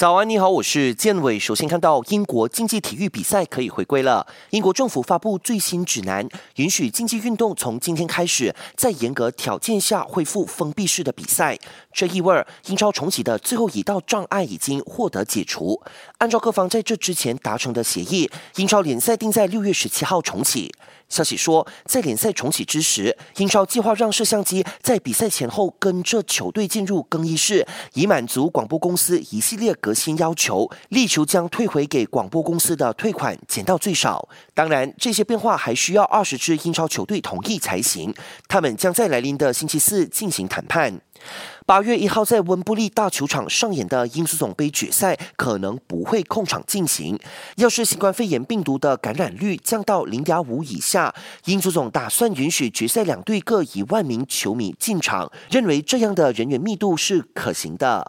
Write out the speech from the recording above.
早安，你好，我是建伟。首先看到英国竞技体育比赛可以回归了。英国政府发布最新指南，允许竞技运动从今天开始在严格条件下恢复封闭式的比赛。这意味英超重启的最后一道障碍已经获得解除。按照各方在这之前达成的协议，英超联赛定在六月十七号重启。消息说，在联赛重启之时，英超计划让摄像机在比赛前后跟着球队进入更衣室，以满足广播公司一系列核心要求，力求将退回给广播公司的退款减到最少。当然，这些变化还需要二十支英超球队同意才行。他们将在来临的星期四进行谈判。八月一号在温布利大球场上演的英足总杯决赛可能不会控场进行。要是新冠肺炎病毒的感染率降到零点五以下，英足总打算允许决赛两队各一万名球迷进场，认为这样的人员密度是可行的。